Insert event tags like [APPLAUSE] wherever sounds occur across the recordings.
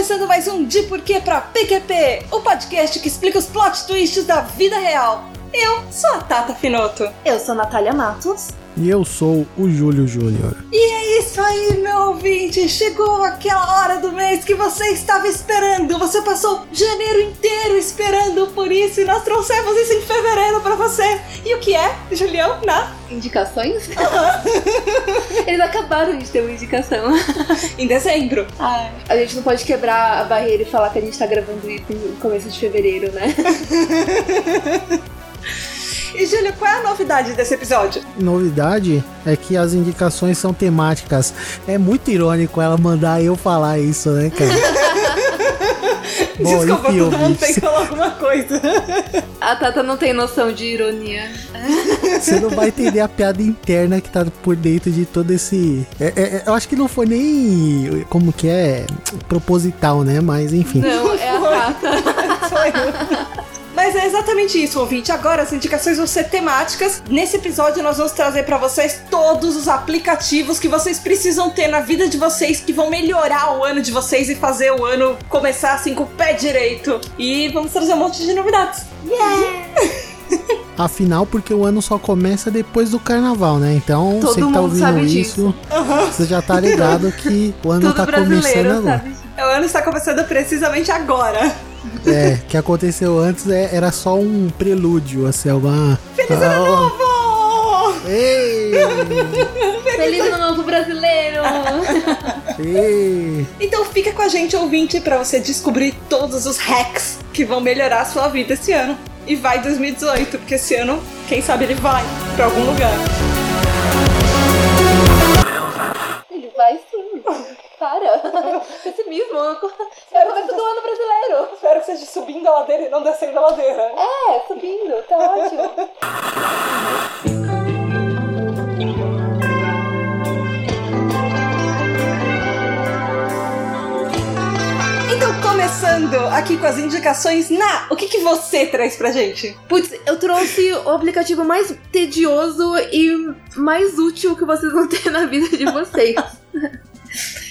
Começando mais um De Porquê pra PQP, o podcast que explica os plot twists da vida real. Eu sou a Tata Finoto. Eu sou Natália Matos. E eu sou o Júlio Júnior. E é isso aí, meu ouvinte! Chegou aquela hora do mês que você estava esperando! Você passou janeiro inteiro esperando por isso e nós trouxemos isso em fevereiro pra você! E o que é, Julião? Na? Indicações? [LAUGHS] Eles acabaram de ter uma indicação. Em dezembro. Ai, a gente não pode quebrar a barreira e falar que a gente tá gravando isso no começo de fevereiro, né? [LAUGHS] E Júlio, qual é a novidade desse episódio? Novidade é que as indicações são temáticas. É muito irônico ela mandar eu falar isso, né, cara? [LAUGHS] Bom, Desculpa, enfim, todo mundo tem que falar alguma coisa. [LAUGHS] A Tata não tem noção de ironia. Você não vai entender a piada interna que tá por dentro de todo esse. É, é, é, eu acho que não foi nem. Como que é? Proposital, né? Mas enfim. Não, é a Tata. [LAUGHS] Foi. Mas é exatamente isso, ouvinte. Agora as indicações vão ser temáticas. Nesse episódio nós vamos trazer pra vocês todos os aplicativos que vocês precisam ter na vida de vocês que vão melhorar o ano de vocês e fazer o ano começar assim com o pé direito. E vamos trazer um monte de novidades. [LAUGHS] Afinal, porque o ano só começa depois do carnaval, né? Então, Todo você que tá ouvindo isso, você já tá ligado que o ano Tudo tá começando agora. sabe? O ano está começando precisamente agora. É, que aconteceu antes é- era só um prelúdio, assim, alguma. Feliz ano novo! Ei! Feliz ano novo brasileiro! ei. Então fica com a gente, ouvinte, pra você descobrir todos os hacks que vão melhorar a sua vida esse ano. E vai 2018, porque esse ano, quem sabe ele vai pra algum lugar. Ele vai sim. Para. [LAUGHS] Pessimismo. É o começo do ano brasileiro. Espero que seja subindo a ladeira e não descendo a ladeira. É, subindo. Tá ótimo. Então, começando aqui com as indicações, Na, o que, que você traz pra gente? Putz, eu trouxe o aplicativo mais tedioso e mais útil que vocês vão ter na vida de vocês. [LAUGHS]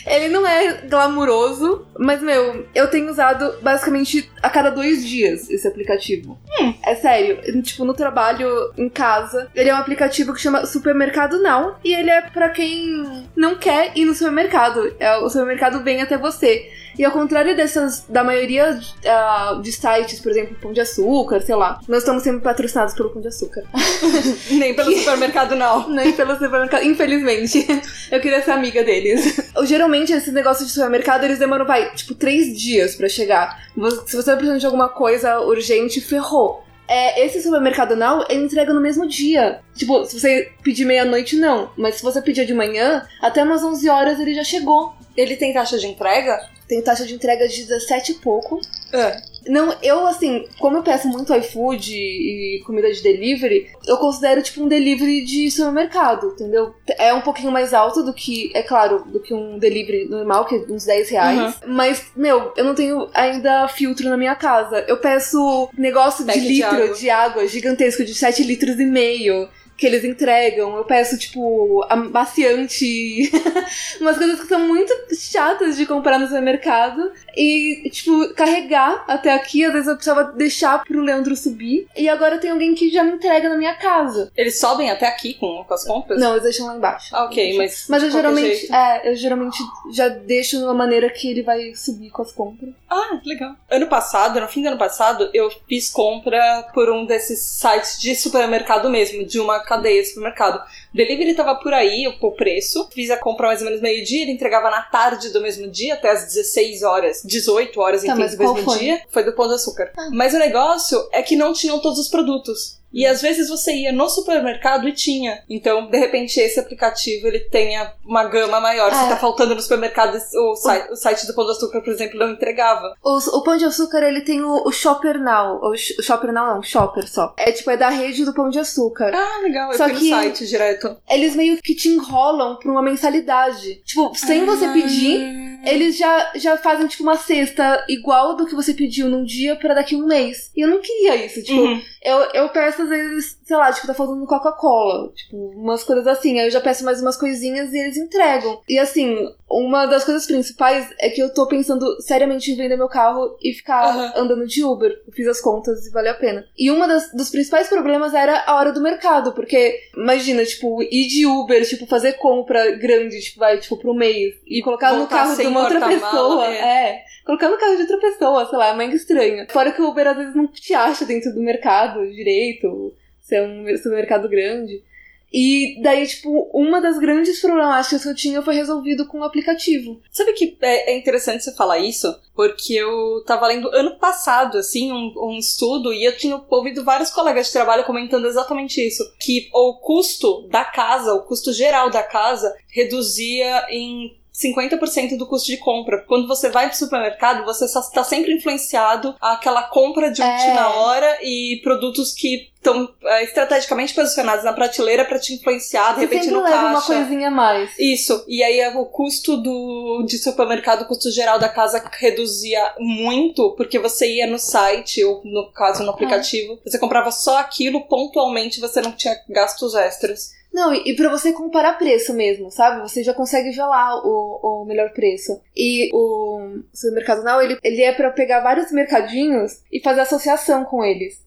Ele não é glamuroso, mas, meu, eu tenho usado basicamente a cada dois dias esse aplicativo. É sério, tipo, no trabalho, em casa. Ele é um aplicativo que chama Supermercado Now e ele é pra quem não quer ir no supermercado. É, o supermercado vem até você. E ao contrário dessas, da maioria ah, de sites, por exemplo, Pão de Açúcar, sei lá, nós estamos sendo patrocinados pelo Pão de Açúcar. [LAUGHS] Nem pelo [LAUGHS] supermercado, não. [LAUGHS] Nem pelo supermercado, infelizmente. Eu queria ser amiga deles. Geralmente, esses negócios de supermercado, eles demoram, vai, tipo, três dias pra chegar. Se você tá precisando de alguma coisa urgente, ferrou. É, esse supermercado não, ele entrega no mesmo dia. Tipo, se você pedir meia-noite, não. Mas se você pedir de manhã, até umas 11 horas ele já chegou. Ele tem taxa de entrega? Tem taxa de entrega de 17 e pouco. É. Não, eu assim, como eu peço muito iFood e comida de delivery, eu considero tipo um delivery de supermercado, entendeu? É um pouquinho mais alto do que, é claro, do que um delivery normal, que é uns 10 reais. Mas, meu, eu não tenho ainda filtro na minha casa. Eu peço negócio de Pack de litro água. de água gigantesco, de 7 litros e meio. Que eles entregam, eu peço, tipo, amaciante, [LAUGHS] umas coisas que são muito chatas de comprar no supermercado. E, tipo, carregar até aqui, às vezes eu precisava deixar pro Leandro subir. E agora tem alguém que já me entrega na minha casa. Eles sobem até aqui com, com as compras? Não, eles deixam lá embaixo. Ah, ok, mas. Mas eu geralmente, jeito- é, eu geralmente já deixo de uma maneira que ele vai subir com as compras. Ah, legal. Ano passado, no fim do ano passado, eu fiz compra por um desses sites de supermercado mesmo, de uma cadeia de supermercado. O delivery tava por aí, o preço. Fiz a compra mais ou menos meio-dia, ele entregava na tarde do mesmo dia, até às 16 horas, 18 horas, Tá, mas do mesmo foi? dia. Foi do Pão de Açúcar. Mas o negócio é que não tinham todos os produtos. E às vezes você ia no supermercado e tinha. Então, de repente, esse aplicativo ele tenha uma gama maior. Se É. tá faltando no supermercado, o site, o site do Pão de Açúcar, por exemplo, não entregava. Os- o Pão de Açúcar, ele tem o, o Shopper Now. O, o Shopper Now não, Shopper só. É tipo, é da rede do Pão de Açúcar. Ah, legal. Eu Só que- site direto. Eles meio que te enrolam pra uma mensalidade. Tipo, sem você Ah. pedir, eles já, já fazem, tipo, uma cesta igual do que você pediu num dia pra daqui a um mês. E eu não queria isso. Tipo, Uhum. eu, eu peço às vezes, sei lá, tipo, tá faltando Coca-Cola. Tipo, umas coisas assim. Aí eu já peço mais umas coisinhas e eles entregam. E assim, uma das coisas principais é que eu tô pensando seriamente em vender meu carro e ficar Aham. andando de Uber. Eu fiz as contas e vale a pena. E uma das, dos principais problemas era a hora do mercado, porque imagina, tipo, ir de Uber, tipo, fazer compra grande, tipo, vai, tipo, pro mês, e colocar no Voltar carro de uma outra pessoa. é. É. Colocar no carro de outra pessoa, sei lá, é mega estranho. Fora que o Uber às vezes não te acha dentro do mercado direito, se é um supermercado grande. E daí, tipo, uma das grandes problemáticas que eu tinha foi resolvido com o aplicativo. Sabe que é, é interessante você falar isso? Porque eu tava lendo ano passado, assim, um, um estudo e eu tinha ouvido vários colegas de trabalho comentando exatamente isso. Que o custo da casa, o custo geral da casa, reduzia em 50% do custo de compra. Quando você vai pro supermercado, você está sempre influenciado àquela compra de É. última hora e produtos que estão é, estrategicamente posicionados na prateleira para te influenciar, de Você repente no leva caixa. uma coisinha a mais. Isso, e aí o custo do, de supermercado, o custo geral da casa reduzia muito, porque você ia no site, ou no caso no aplicativo, você comprava só aquilo pontualmente, você não tinha gastos extras. Não, e, e pra você comparar preço mesmo, sabe? Você já consegue ver lá o, o melhor preço. E o supermercado Now, ele, ele é pra pegar vários mercadinhos e fazer associação com eles.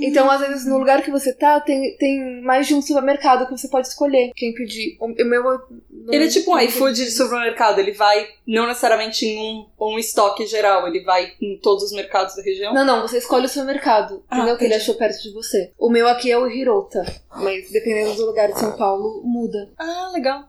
Então, às vezes, no lugar que você tá, tem, tem mais de um supermercado que você pode escolher quem pedir. O, o meu... não- Ele é tipo um não- iFood de supermercado, ele vai não necessariamente em um, um estoque geral, ele vai em todos os mercados da região. Não, não, você escolhe o supermercado. Ah, entendeu? que ele achou perto de você. O meu aqui é o Hirota. Mas dependendo do lugar de São Paulo, muda. Ah, legal.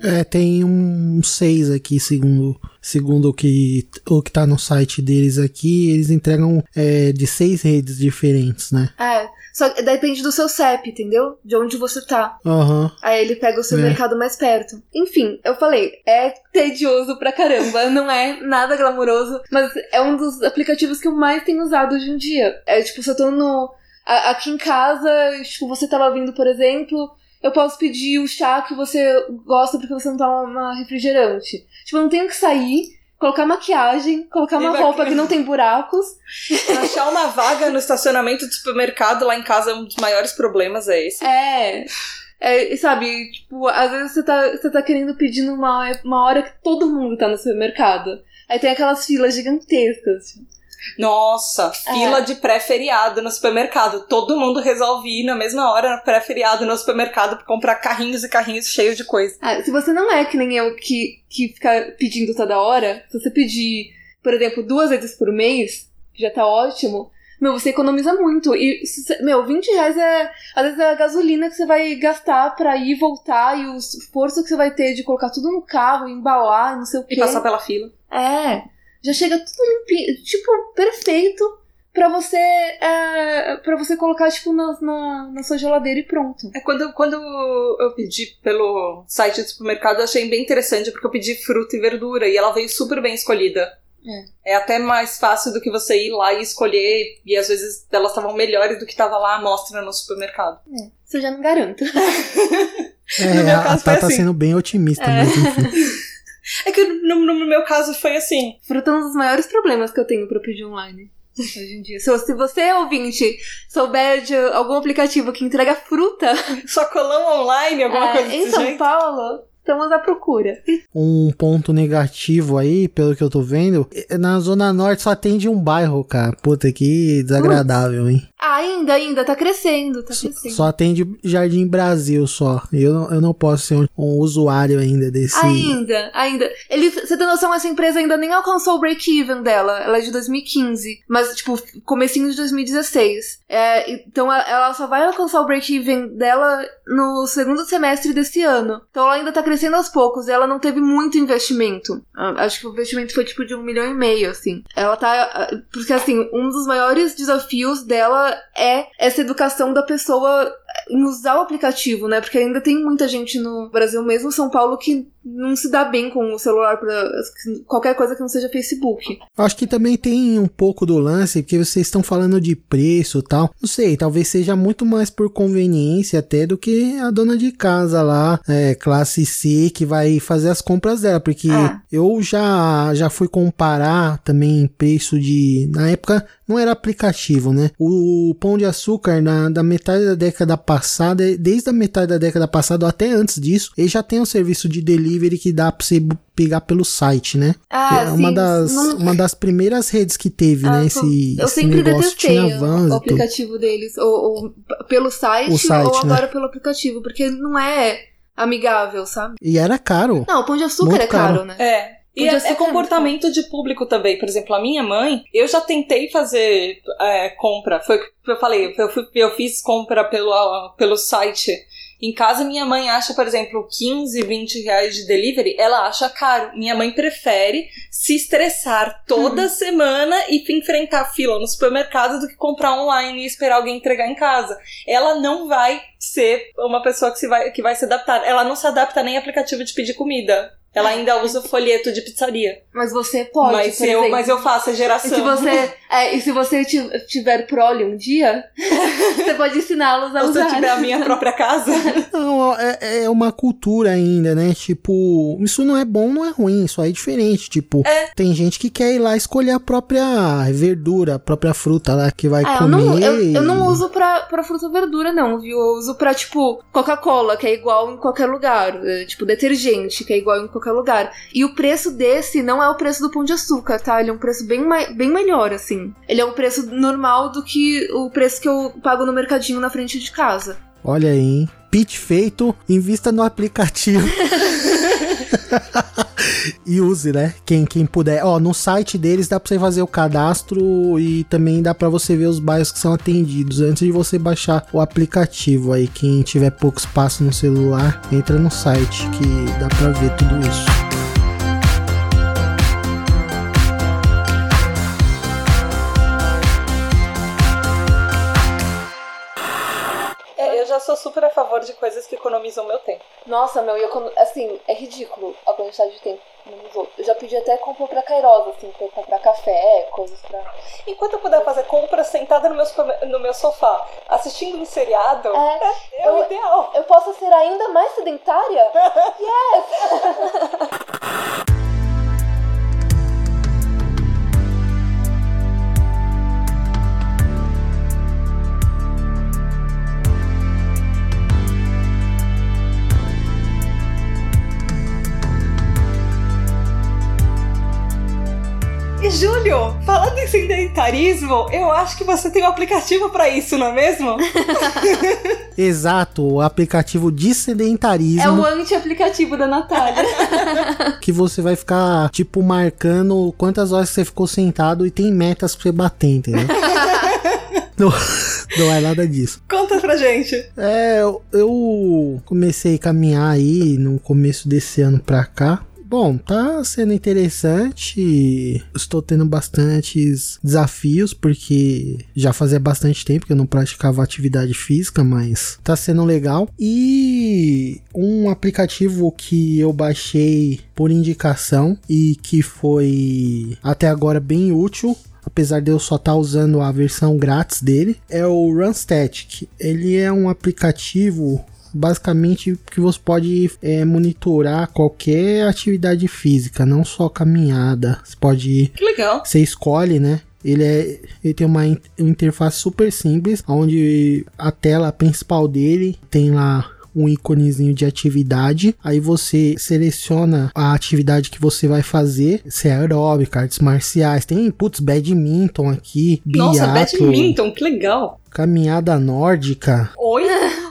É, tem um 6 aqui, segundo, segundo o, que, o que tá no site deles aqui. Eles entregam é, de seis redes diferentes, né? É. Só que depende do seu CEP, entendeu? De onde você tá. Aham. Aí ele pega o seu É. mercado mais perto. Enfim, eu falei, é tedioso pra caramba, [LAUGHS] não é nada glamouroso, mas é um dos aplicativos que eu mais tenho usado hoje em dia. É tipo, se eu tô no. aqui em casa, tipo, você tava vindo, por exemplo, eu posso pedir o chá que você gosta porque você não toma refrigerante. Tipo, eu não tenho que sair. Colocar maquiagem, colocar E uma vai- roupa que não tem buracos. [LAUGHS] Achar uma vaga no estacionamento do supermercado lá em casa é um dos maiores problemas, é esse. É. É, e sabe, tipo, às vezes você tá, você tá querendo pedir numa uma hora que todo mundo tá no supermercado. Aí tem aquelas filas gigantescas. Nossa, fila de pré-feriado no supermercado. Todo mundo resolve ir na mesma hora pré-feriado no supermercado pra comprar carrinhos e carrinhos cheios de coisa. Ah, se você não é que nem eu que, que fica pedindo toda hora, se você pedir, por exemplo, duas vezes por mês, que já tá ótimo, meu, você economiza muito. E, meu, 20 reais é, às vezes, é a gasolina que você vai gastar pra ir e voltar e o esforço que você vai ter de colocar tudo no carro, embalar, não sei o quê. E passar pela fila. É, já chega tudo limpinho, tipo, perfeito pra você, é, para você colocar, tipo, na, na, na sua geladeira e pronto. É quando, quando eu pedi pelo site do supermercado, eu achei bem interessante, porque eu pedi fruta e verdura e ela veio super bem escolhida. É. até mais fácil do que você ir lá e escolher, e às vezes elas estavam melhores do que tava lá à mostra no supermercado. Isso eu já não garanto. [LAUGHS] É, No meu a, a caso foi Tá tá assim. sendo bem otimista, É. mas enfim. [LAUGHS] É que no, no meu caso foi assim. Fruta é um dos maiores problemas que eu tenho pra pedir online. Hoje em dia. Se, se você, ouvinte, souber de algum aplicativo que entrega fruta [LAUGHS] Sacolão online, alguma é, coisa em São jeito. Paulo, estamos à procura. Um ponto negativo aí, pelo que eu tô vendo, é- na Zona Norte só atende um bairro, cara. Puta, que desagradável, hein? Ah, ainda, ainda, tá crescendo, tá crescendo. Só atende Jardim Brasil só. Eu, não- eu não posso ser um, um usuário ainda desse. Ainda, ainda. Ele, você tem noção, essa empresa ainda nem alcançou o break-even dela. Ela é de 2015. Mas, tipo, comecinho de 2016. É, então ela- ela só vai alcançar o break-even dela no segundo semestre desse ano. Então ela ainda tá crescendo crescendo aos poucos. Ela não teve muito investimento. Ah, Acho que o investimento foi tipo de um milhão e meio, assim. Ela tá. ah, Porque, assim, um dos maiores desafios dela é essa educação da pessoa em usar o aplicativo, né? Porque ainda tem muita gente no Brasil, mesmo São Paulo, que não se dá bem com o celular pra qualquer coisa que não seja Facebook. Acho que também tem um pouco do lance, porque vocês estão falando de preço e tal. Não sei, talvez seja muito mais por conveniência até do que a dona de casa lá, é, classe C, que vai fazer as compras dela. Porque Ah. eu já, já fui comparar também preço de. Na época não era aplicativo, né? O Pão de Açúcar, na, da metade da década passada, desde a metade da década passada até antes disso, ele já tem um serviço de delivery que dá pra você pegar pelo site, né? Ah, é uma sim, das, não- uma das primeiras redes que teve, Ah, né? Esse, eu esse sempre negócio detestei tinha o- vans o aplicativo deles, ou, ou pelo site, O site, ou né? agora pelo aplicativo, porque não é amigável, sabe? E era caro. Não, o pão de açúcar Muito é caro, caro. né? É. E é, é comportamento de público também. Por exemplo, a minha mãe, eu já tentei fazer é, compra. Foi o que eu falei, eu, fui- eu fiz compra pelo, pelo site. Em casa, minha mãe acha, por exemplo, 15, 20 reais de delivery, ela acha caro. Minha mãe prefere se estressar toda Uhum. semana e enfrentar fila no supermercado do que comprar online e esperar alguém entregar em casa. Ela não vai ser uma pessoa que, se vai, que vai se adaptar. Ela não se adapta nem a aplicativo de pedir comida. Ela ainda usa folheto de pizzaria. Mas você pode, mas, por eu, exemplo. mas eu faço a E geração. se você, é, e se você ti- tiver prole um dia, [LAUGHS] você pode ensiná-los a Ou se eu usar. tiver a minha própria casa. [LAUGHS] Não, é, é uma cultura ainda, né? Tipo, isso não é bom, não é ruim, isso aí é diferente. Tipo, É. tem gente que quer ir lá escolher a própria verdura, a própria fruta lá que vai Ah, eu comer. não, eu, eu e- não uso pra, pra fruta e verdura, não, viu? Eu uso pra, tipo, Coca-Cola, que é igual em qualquer lugar. é, tipo, detergente, que é igual em qualquer lugar. E o preço desse não é o preço do pão de açúcar, tá? Ele é um preço bem, bem melhor, assim. Ele é um preço normal do que o preço que eu pago no mercadinho na frente de casa. Olha aí, hein? Pitch feito, invista no aplicativo. [LAUGHS] e use, né? Quem, quem puder. Ó, no site deles dá pra você fazer o cadastro e também dá pra você ver os bairros que são atendidos antes de você baixar o aplicativo aí. Quem tiver pouco espaço no celular, entra no site que dá pra ver tudo isso. Eu sou super a favor de coisas que economizam meu tempo. Nossa, meu, e eu, assim, é ridículo a quantidade de tempo. Eu já pedi até comprar pra Kairosa, assim, pra comprar café, coisas pra. Enquanto eu puder fazer compras sentada no meu, no meu sofá, assistindo um seriado, É, é o eu- ideal. eu posso ser ainda mais sedentária? [LAUGHS] [LAUGHS] E Júlio, falando em sedentarismo, eu acho que você tem um aplicativo pra isso, não é mesmo? [LAUGHS] Exato, o aplicativo de sedentarismo. É o anti-aplicativo da Natália. [LAUGHS] que você vai ficar, tipo, marcando quantas horas você ficou sentado e tem metas pra você bater, entendeu? [LAUGHS] não, não é nada disso. Conta pra gente. É, eu comecei a caminhar aí no começo desse ano pra cá. Bom, tá sendo interessante. Estou tendo bastantes desafios, porque já fazia bastante tempo que eu não praticava atividade física, mas tá sendo legal. E um aplicativo que eu baixei por indicação e que foi até agora bem útil apesar de eu só estar usando a versão grátis dele, é o Runstatic. Ele é um aplicativo basicamente que você pode é, monitorar qualquer atividade física, não só caminhada. Você pode Que legal. você escolhe, né? Ele, é, ele tem uma in- interface super simples, onde a tela principal dele tem lá um íconezinho de atividade. Aí você seleciona a atividade que você vai fazer, se é aeróbica, artes marciais, tem putz, badminton aqui, Nossa, biatlo, badminton, que legal. Caminhada nórdica. Oi?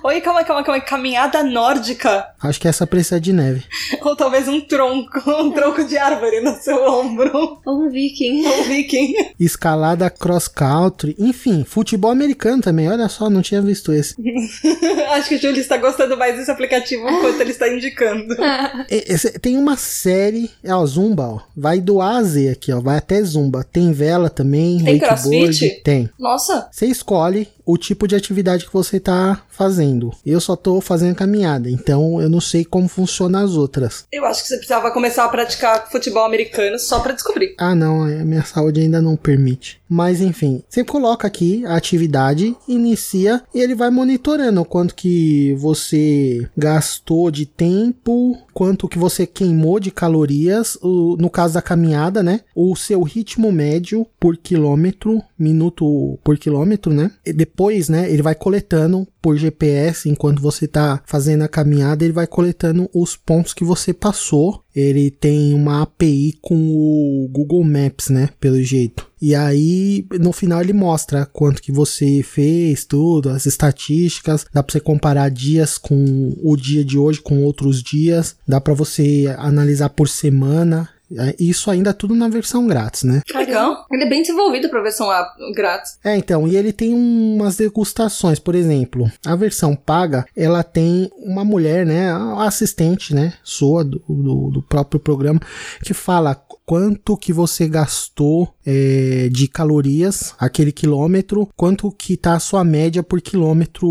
Oi, calma, calma, calma. Caminhada nórdica. Acho que essa precisa de neve. Ou talvez um tronco, [LAUGHS] um tronco de árvore no seu ombro. um viking. Um viking. Escalada cross country, enfim, futebol americano também. Olha só, não tinha visto esse. [LAUGHS] Acho que o Júlio está gostando mais esse aplicativo enquanto ele está indicando. [LAUGHS] Esse- tem uma série, é ó, Zumba, ó. Vai do A a Z aqui, ó. Vai até Zumba. Tem vela também, Tem crossfit? Tem. Nossa, Você escolhe o tipo de atividade que você tá fazendo. Eu só tô fazendo caminhada, então eu não sei como funcionam as outras. eu acho que você precisava começar a praticar futebol americano só pra descobrir. Ah, não, a minha saúde ainda não permite. Mas enfim, você coloca aqui a atividade, inicia e ele vai monitorando o quanto que você gastou de tempo, quanto que você queimou de calorias, o- no caso da caminhada, né? O seu ritmo médio por quilômetro, minuto por quilômetro, né? E depois, né, ele vai coletando por GPS enquanto você tá fazendo a caminhada, ele vai coletando os pontos que você passou. Ele tem uma API com o Google Maps, né, pelo jeito. E aí, no final ele mostra quanto que você fez, tudo, as estatísticas, dá pra você comparar dias com o dia de hoje com outros dias, dá pra você analisar por semana. É, Isso ainda tudo na versão grátis, né? Que legal. Ele é bem desenvolvido pra versão grátis. É, então, e ele tem umas degustações, por exemplo, a versão paga, ela tem uma mulher, né, a assistente, né, sua do, do, do próprio programa, que fala quanto que você gastou é, de calorias, aquele quilômetro, quanto que tá a sua média por quilômetro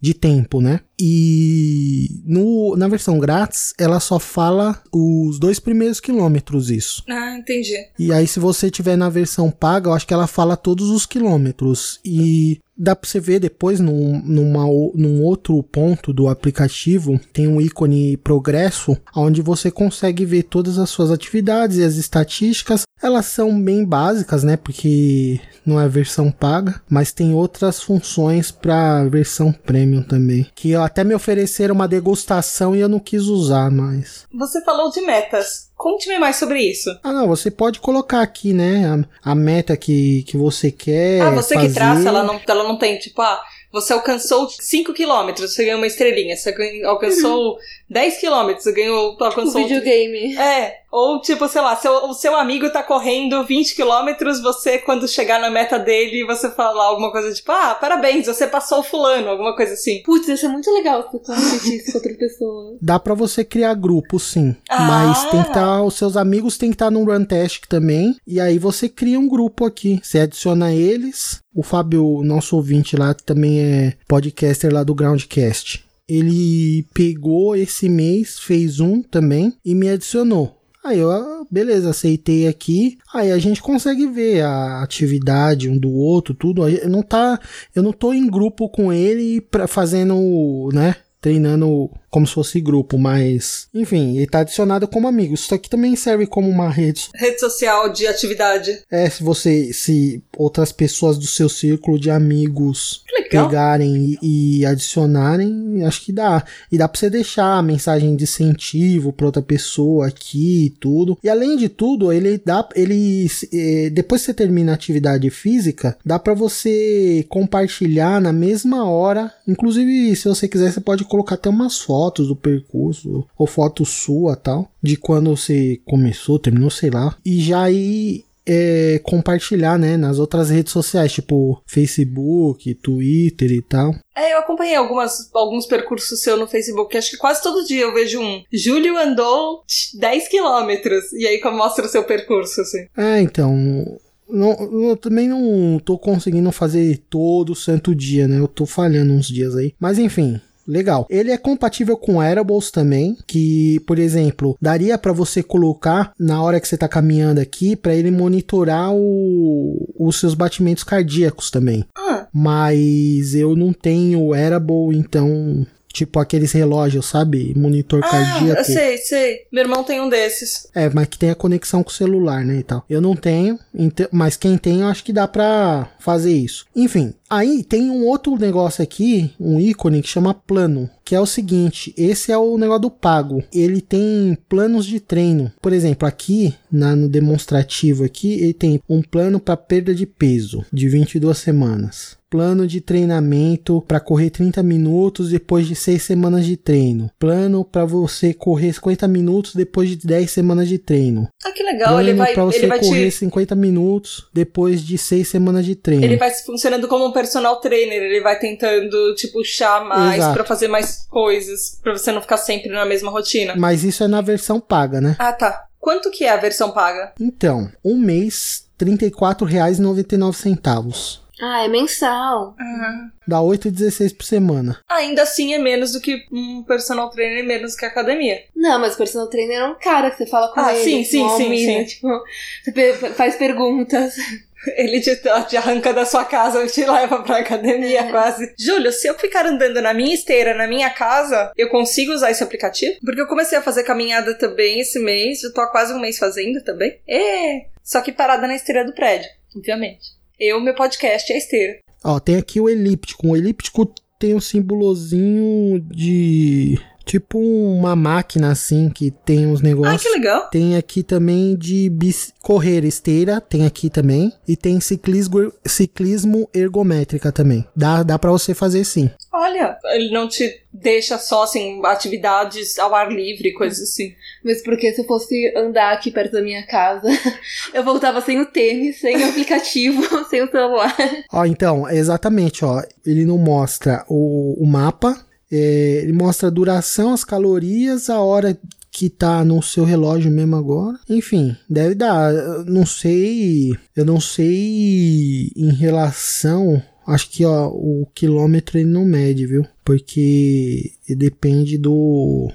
de tempo, né? E no, na versão grátis, ela só fala os dois primeiros quilômetros, isso. Ah, entendi. E aí, se você tiver na versão paga, eu acho que ela fala todos os quilômetros. E dá pra você ver depois num, numa, num outro ponto do aplicativo, tem um ícone progresso, onde você consegue ver todas as suas atividades e as estatísticas. Elas são bem básicas, né? Porque não é versão paga, mas tem outras funções para versão premium também. Que até me ofereceram uma degustação e eu não quis usar, mas. Você falou de metas. Conte-me mais sobre isso. Ah, não, você pode colocar aqui, né, a, a meta que, que você quer. ah, você que fazer. traça, ela não, ela não tem, tipo, ah, você alcançou 5 quilômetros, você ganhou uma estrelinha. Você alcançou 10 quilômetros, você ganhou, O alcançou... videogame. É, ou tipo, sei lá, seu, o seu amigo tá correndo 20 quilômetros, você, quando chegar na meta dele, você fala alguma coisa tipo, ah, parabéns, você passou o fulano, alguma coisa assim. Putz, isso é muito legal se você competir isso com outra pessoa. Dá pra você criar grupo, sim. Ah. Mas tem que estar. os seus amigos tem que estar no Runtastic também. E aí você cria um grupo aqui. Você adiciona eles. O Fábio, nosso ouvinte lá, também é podcaster lá do Groundcast. Ele pegou esse mês, fez um também e me adicionou. Aí eu, ah, beleza, aceitei aqui. Aí a gente consegue ver a atividade um do outro, tudo. Aí Não tá, eu não tô em grupo com ele pra, fazendo, né? Treinando como se fosse grupo, mas enfim, ele tá adicionado como amigo. Isso aqui também serve como uma rede. Rede social de atividade. É, se você, se outras pessoas do seu círculo de amigos legal. pegarem e, e adicionarem, acho que dá. E dá pra você deixar a mensagem de incentivo pra outra pessoa aqui e tudo. E além de tudo, ele dá, ele, eh, depois que você termina a atividade física, dá pra você compartilhar na mesma hora. Inclusive, se você quiser, você pode colocar até umas fotos do percurso, ou foto sua tal, de quando você começou, terminou, sei lá. E já aí é, compartilhar, né, nas outras redes sociais, tipo Facebook, Twitter e tal. É, eu acompanhei algumas, alguns percursos seu no Facebook, acho que quase todo dia eu vejo um. Júlio andou 10 quilômetros, e aí mostra o seu percurso, assim. É, então. não- eu também não tô conseguindo fazer todo santo dia, né? Eu tô falhando uns dias aí. Mas enfim. Legal. Ele é compatível com wearables também, que, por exemplo, daria para você colocar na hora que você tá caminhando aqui para ele monitorar o- os seus batimentos cardíacos também. Ah, Mas eu não tenho wearable, então, tipo aqueles relógios, sabe? Monitor ah cardíaco. eu sei, sei. Meu irmão tem um desses. É, mas que tem a conexão com o celular, né, e tal. Eu não tenho, mas quem tem, eu acho que dá pra fazer isso. Enfim, aí tem um outro negócio aqui, um ícone que chama plano, que é o seguinte, esse é o negócio do pago. Ele tem planos de treino. Por exemplo, aqui na, no demonstrativo aqui, ele tem um plano para perda de peso de 22 semanas. Plano de treinamento para correr 30 minutos depois de 6 semanas de treino. Plano para você correr 50 minutos depois de 10 semanas de treino. Ah, que legal. Ele Plano vai, para você ele correr te. 50 minutos depois de 6 semanas de treino. Ele vai funcionando como um personal trainer, ele vai tentando te puxar mais pra fazer mais coisas, pra você não ficar sempre na mesma rotina. Mas isso é na versão paga, né? Ah, tá. Quanto que é a versão paga? Então, um mês, R$ 34,99. Ah, é mensal. Dá 8,16 por semana. Ainda assim é menos do que um personal trainer, menos que a academia. Não, mas o personal trainer é um cara que você fala com Ah, ele. sim, sim, sim, mina, sim. Tipo, [LAUGHS] faz perguntas. [LAUGHS] Ele te, te arranca da sua casa e te leva pra academia É. quase. Júlio, se eu ficar andando na minha esteira, na minha casa, eu consigo usar esse aplicativo? Porque eu comecei a fazer caminhada também esse mês, já tô há quase um mês fazendo também. É, só que parada na esteira do prédio, obviamente. Eu, meu podcast é a esteira. Ó, tem aqui o elíptico. O elíptico tem um símbolozinho de. Tipo uma máquina assim que tem uns Ai, negócios. que legal. Tem aqui também de bici- correr esteira, tem aqui também. E tem ciclismo, ciclismo ergométrica também. Dá, dá pra você fazer sim. Olha, ele não te deixa só, assim, atividades ao ar livre, coisas assim. Mas porque se eu fosse andar aqui perto da minha casa, [LAUGHS] eu voltava sem o tênis, sem o aplicativo, [LAUGHS] sem o celular. Ó, então, exatamente, ó. Ele não mostra o, o mapa. É, ele mostra a duração, as calorias, a hora que tá no seu relógio mesmo agora. Enfim, deve dar. Eu não sei. Eu não sei em relação. Acho que ó, o quilômetro ele não mede, viu? Porque depende do.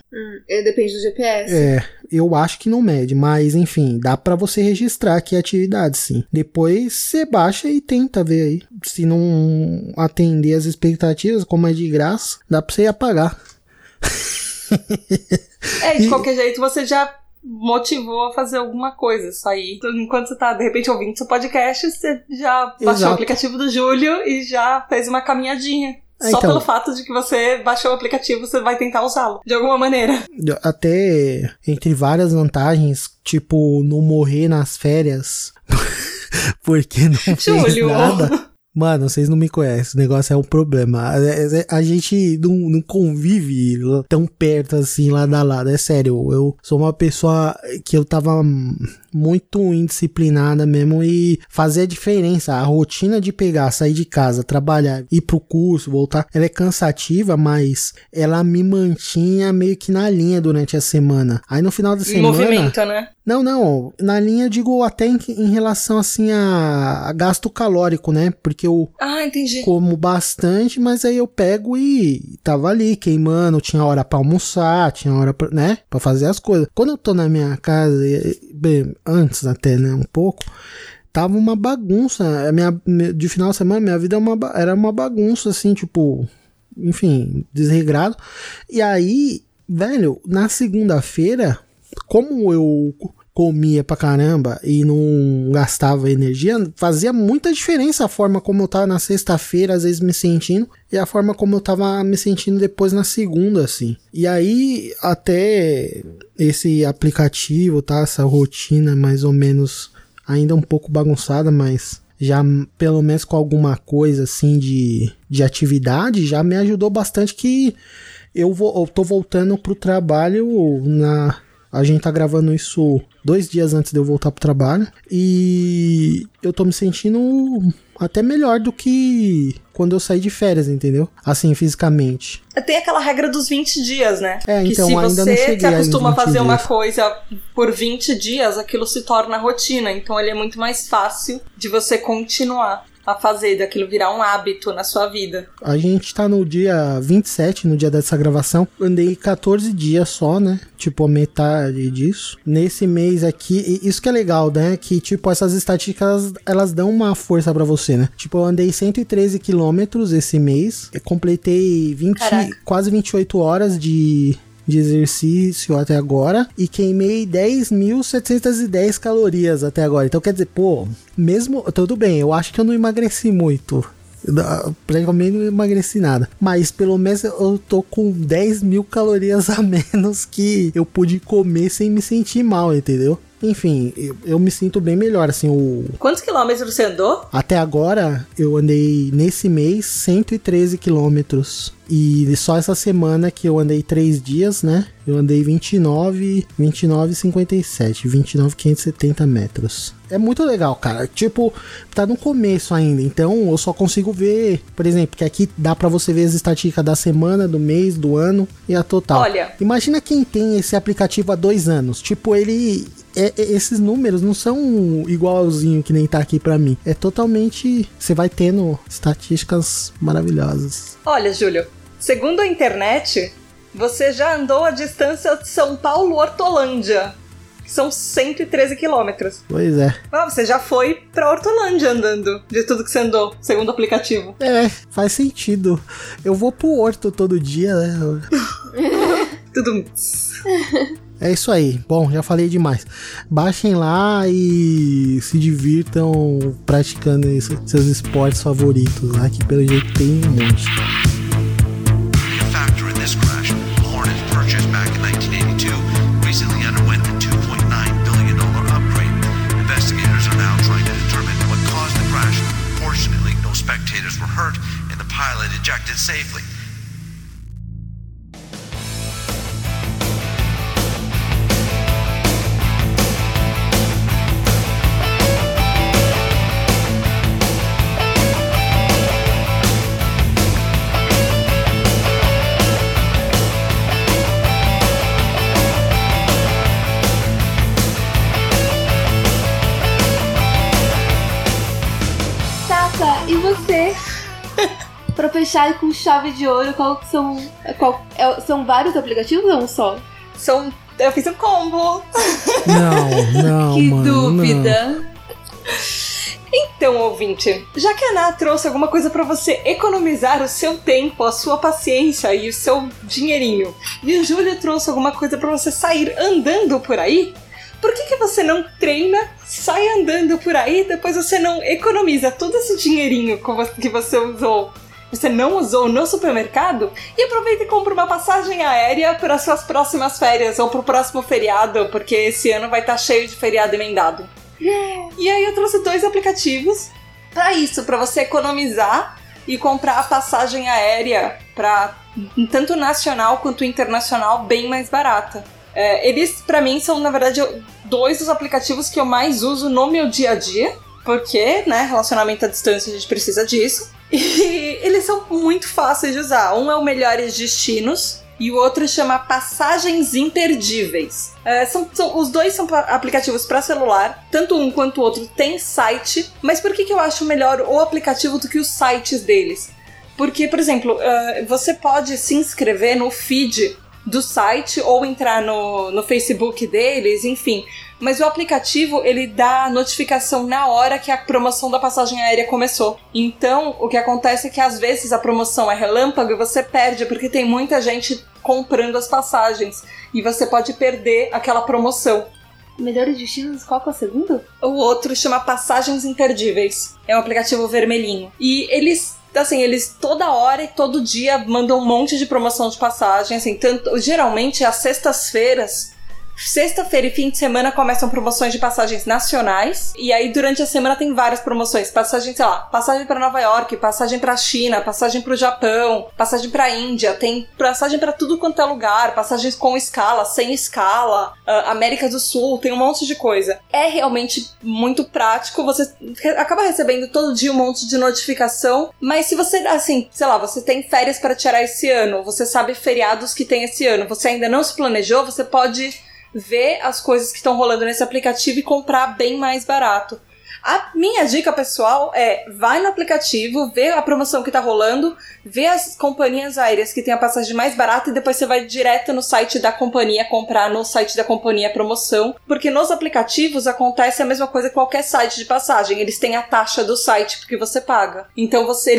É, depende do GPS. É, eu acho que não mede, mas enfim, dá pra você registrar aqui a atividade, sim. Depois você baixa e tenta ver aí. Se não atender as expectativas, como é de graça, dá pra você apagar. É, de [LAUGHS] E- qualquer jeito você já motivou a fazer alguma coisa, sair. Então, enquanto você tá, de repente, ouvindo seu podcast, você já baixou o Exato. aplicativo do Júlio e já fez uma caminhadinha. É, Só então. pelo fato de que você baixou o aplicativo, você vai tentar usá-lo. De alguma maneira. Até entre várias vantagens, tipo, não morrer nas férias. [LAUGHS] Porque não fez Júlio. nada. [LAUGHS] Mano, vocês não me conhecem, o negócio é um problema. A, a- a gente não, não convive tão perto assim, lado a lado. É sério, eu sou uma pessoa que eu tava muito indisciplinada mesmo e fazia diferença. A rotina de pegar, sair de casa, trabalhar, ir pro curso, voltar, ela é cansativa, mas ela me mantinha meio que na linha durante a semana. Aí no final da Em semana. movimento, né? Não, não. Na linha, eu digo até em, em relação assim a, a gasto calórico, né? Porque eu Ah, como bastante, mas aí eu pego e tava ali queimando, tinha hora pra almoçar, tinha hora pra, né, Pra fazer as coisas. Quando eu tô na minha casa, bem, antes até, né, um pouco, tava uma bagunça. A minha de final de semana minha vida é uma era uma bagunça assim, tipo, enfim, desregrado. E aí, velho, na segunda-feira, como eu comia pra caramba e não gastava energia, fazia muita diferença a forma como eu tava na sexta-feira, às vezes me sentindo, e a forma como eu tava me sentindo depois na segunda, assim. E aí, até esse aplicativo, tá? Essa rotina mais ou menos ainda um pouco bagunçada, mas já pelo menos com alguma coisa assim de, de atividade, já me ajudou bastante que eu, vou, eu tô voltando pro trabalho na. A gente tá gravando isso dois dias antes de eu voltar pro trabalho. E eu tô me sentindo até melhor do que quando eu saí de férias, entendeu? Assim, fisicamente. Tem aquela regra dos 20 dias, né? É, então, que se ainda não você cheguei se acostuma a 20 fazer uma dias. coisa por 20 dias, aquilo se torna rotina. Então ele é muito mais fácil de você continuar a fazer, daquilo virar um hábito na sua vida. A gente tá no dia 27, no dia dessa gravação. Andei 14 dias só, né? Tipo, a metade disso. Nesse mês aqui, e isso que é legal, né? Que, tipo, essas estatísticas, elas dão uma força pra você, né? Tipo, eu andei 113 quilômetros esse mês. Eu completei 20, Caraca. quase 28 horas de, de exercício até agora. E queimei 10.710 calorias até agora. Então, quer dizer, pô, mesmo... Tudo bem, eu acho que eu não emagreci muito. Praticamente não emagreci nada. Mas pelo menos eu tô com 10 mil calorias a [LAUGHS] menos que eu pude comer sem me sentir mal, entendeu? Enfim, eu, eu me sinto bem melhor, assim, o... Quantos quilômetros você andou? Até agora, eu andei, nesse mês, 113 quilômetros. E só essa semana que eu andei 3 dias, né? Eu andei 29, 29 57, 29 570 metros. É muito legal, cara. Tipo, tá no começo ainda, então eu só consigo ver, por exemplo, que aqui dá para você ver as estatísticas da semana, do mês, do ano e a total. Olha. Imagina quem tem esse aplicativo há dois anos. Tipo, ele é, é, esses números não são igualzinho que nem tá aqui para mim. É totalmente. Você vai tendo estatísticas maravilhosas. Olha, Júlio, segundo a internet, você já andou a distância de São Paulo-Hortolândia. São 113 quilômetros. Pois é. Ah, você já foi pra Hortolândia andando, de tudo que você andou, segundo o aplicativo. É, faz sentido. Eu vou pro horto todo dia, né? [LAUGHS] Tudo. É isso aí. Bom, já falei demais. Baixem lá e se divirtam praticando seus esportes favoritos lá, que pelo jeito tem um monte. Fechar com chave de ouro, qual que são. Qual, é- são vários aplicativos ou um só? São. Eu fiz um combo. Não, [LAUGHS] não, que mano. não. dúvida! Então, ouvinte, já que a Ana trouxe alguma coisa pra você economizar o seu tempo, a sua paciência e o seu dinheirinho, e o Júlio trouxe alguma coisa pra você sair andando por aí, por que, que você não treina, sai andando por aí, depois você não economiza todo esse dinheirinho que você usou? Você não usou no supermercado e aproveita e compra uma passagem aérea para suas próximas férias ou pro próximo feriado, porque esse ano vai estar cheio de feriado emendado. E aí eu trouxe dois aplicativos para isso, para você economizar e comprar a passagem aérea para tanto nacional quanto internacional bem mais barata. É, eles, para mim, são, na verdade, dois dos aplicativos que eu mais uso no meu dia a dia, porque, né, relacionamento à distância a gente precisa disso. E [LAUGHS] eles são muito fáceis de usar. Um é o Melhores Destinos e o outro chama Passagens Imperdíveis. É, são, são- os dois são aplicativos para celular, tanto um quanto o outro tem site, mas por que, que eu acho melhor o aplicativo do que os sites deles? Porque, por exemplo, ah, você pode se inscrever no feed do site ou entrar no, no Facebook deles, enfim. Mas o aplicativo ele dá notificação na hora que a promoção da passagem aérea começou. Então, o que acontece é que às vezes a promoção é relâmpago e você perde porque tem muita gente comprando as passagens e você pode perder aquela promoção. Melhores destinos, qual que é o segundo? O outro chama Passagens Imperdíveis. É um aplicativo vermelhinho. E eles, assim, eles toda hora e todo dia mandam um monte de promoção de passagem, assim, tanto geralmente às sextas-feiras. Sexta-feira e fim de semana começam promoções de passagens nacionais. E aí durante a semana tem várias promoções, passagem, sei lá, passagem para Nova York, passagem para China, passagem para o Japão, passagem para Índia, tem passagem para tudo quanto é lugar, passagens com escala, sem escala, ah, América do Sul, tem um monte de coisa. É realmente muito prático, você acaba recebendo todo dia um monte de notificação, mas se você, assim, sei lá, você tem férias para tirar esse ano, você sabe feriados que tem esse ano, você ainda não se planejou, você pode ver as coisas que estão rolando nesse aplicativo e comprar bem mais barato. A minha dica pessoal é: vai no aplicativo, vê a promoção que tá rolando, vê as companhias aéreas que tem a passagem mais barata e depois você vai direto no site da companhia comprar no site da companhia a promoção, porque nos aplicativos acontece a mesma coisa que qualquer site de passagem, eles têm a taxa do site que você paga. Então você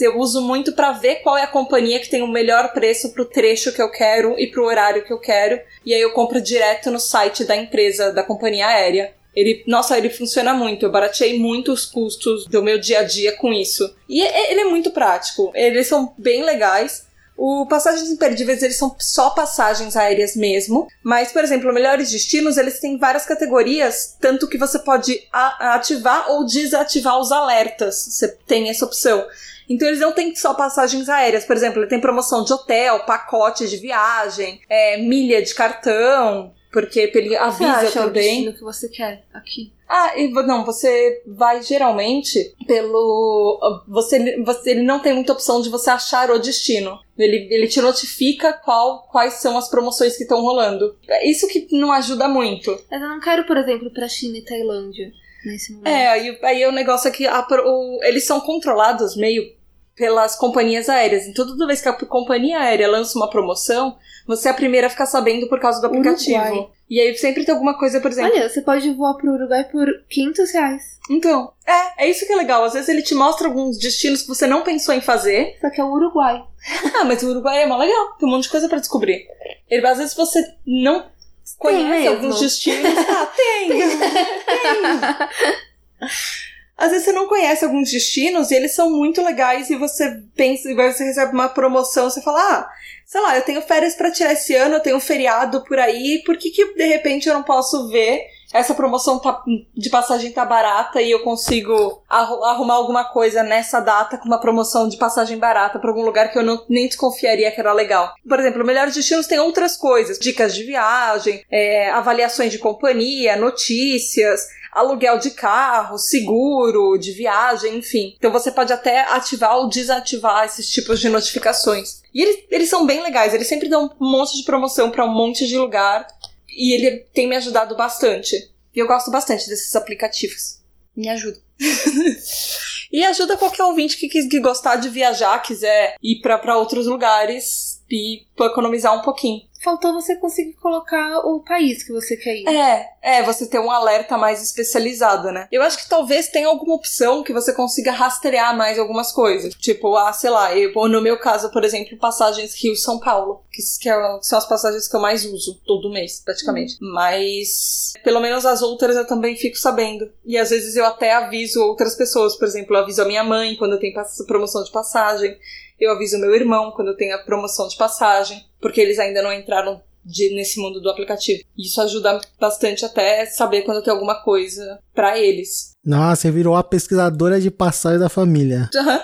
eu uso muito para ver qual é a companhia que tem o melhor preço pro trecho que eu quero e pro horário que eu quero, e aí eu compro direto no site da empresa, da companhia aérea. Ele, nossa, ele funciona muito. Eu barateei muito os custos do meu dia a dia com isso. E é- ele é muito prático. Eles são bem legais. O passagens imperdíveis, eles são só passagens aéreas mesmo. Mas, por exemplo, melhores destinos, eles têm várias categorias, tanto que você pode ativar ou desativar os alertas. Você tem essa opção. Então eles não têm só passagens aéreas, por exemplo, ele tem promoção de hotel, pacote de viagem, é, milha de cartão, porque ele Você avisa acha o também. destino que você quer aqui? Ah, e, não, você vai geralmente pelo. Você, você ele não tem muita opção de você achar o destino. Ele, ele te notifica qual, quais são as promoções que estão rolando. É Isso que não ajuda muito. Mas eu não quero, por exemplo, pra China e Tailândia nesse momento. É, aí, aí o negócio é que a o- eles são controlados meio pelas companhias aéreas. Então, toda vez que a companhia aérea lança uma promoção, você é a primeira a ficar sabendo por causa do aplicativo. Uruguai. E aí sempre tem alguma coisa, por exemplo. Olha, você pode voar pro Uruguai por 500 reais. Então, é, é isso que é legal. Às vezes ele te mostra alguns destinos que você não pensou em fazer. Só que é o Uruguai. Ah, mas o Uruguai é mó legal. Tem um monte de coisa pra descobrir. Ele, às vezes você não conhece alguns destinos. Ah, tem! [LAUGHS] tem! Às vezes você não conhece alguns destinos e eles são muito legais e você pensa, você recebe uma promoção, você fala, ah, sei lá, eu tenho férias pra tirar esse ano, eu tenho um feriado por aí, por que que de repente eu não posso ver essa promoção tá- de passagem tá barata e eu consigo arru- arrumar alguma coisa nessa data com uma promoção de passagem barata pra algum lugar que eu não, nem desconfiaria que era legal. Por exemplo, Melhores Destinos tem outras coisas, dicas de viagem, é, avaliações de companhia, notícias, aluguel de carro, seguro, de viagem, enfim. Então você pode até ativar ou desativar esses tipos de notificações. E eles, eles são bem legais, eles sempre dão um monte de promoção pra um monte de lugar e ele tem me ajudado bastante. E eu gosto bastante desses aplicativos. Me ajuda. [LAUGHS] e ajuda qualquer ouvinte que, que, gostar de viajar, quiser ir pra outros lugares e economizar um pouquinho. Faltou você conseguir colocar o país que você quer ir. É, é, você ter um alerta mais especializado, né? Eu acho que talvez tenha alguma opção que você consiga rastrear mais algumas coisas. Tipo, ah, sei lá, eu, no meu caso, por exemplo, passagens Rio-São Paulo, que, que é- são as passagens que eu mais uso todo mês, praticamente. Mas, pelo menos as outras eu também fico sabendo. E às vezes eu até aviso outras pessoas, por exemplo, eu aviso a minha mãe quando tem promoção de passagem. Eu aviso meu irmão quando eu tenho a promoção de passagem, porque eles ainda não entraram de- nesse mundo do aplicativo. Isso ajuda bastante até saber quando tem alguma coisa pra eles. Nossa, você virou a pesquisadora de passagem da família. Aham.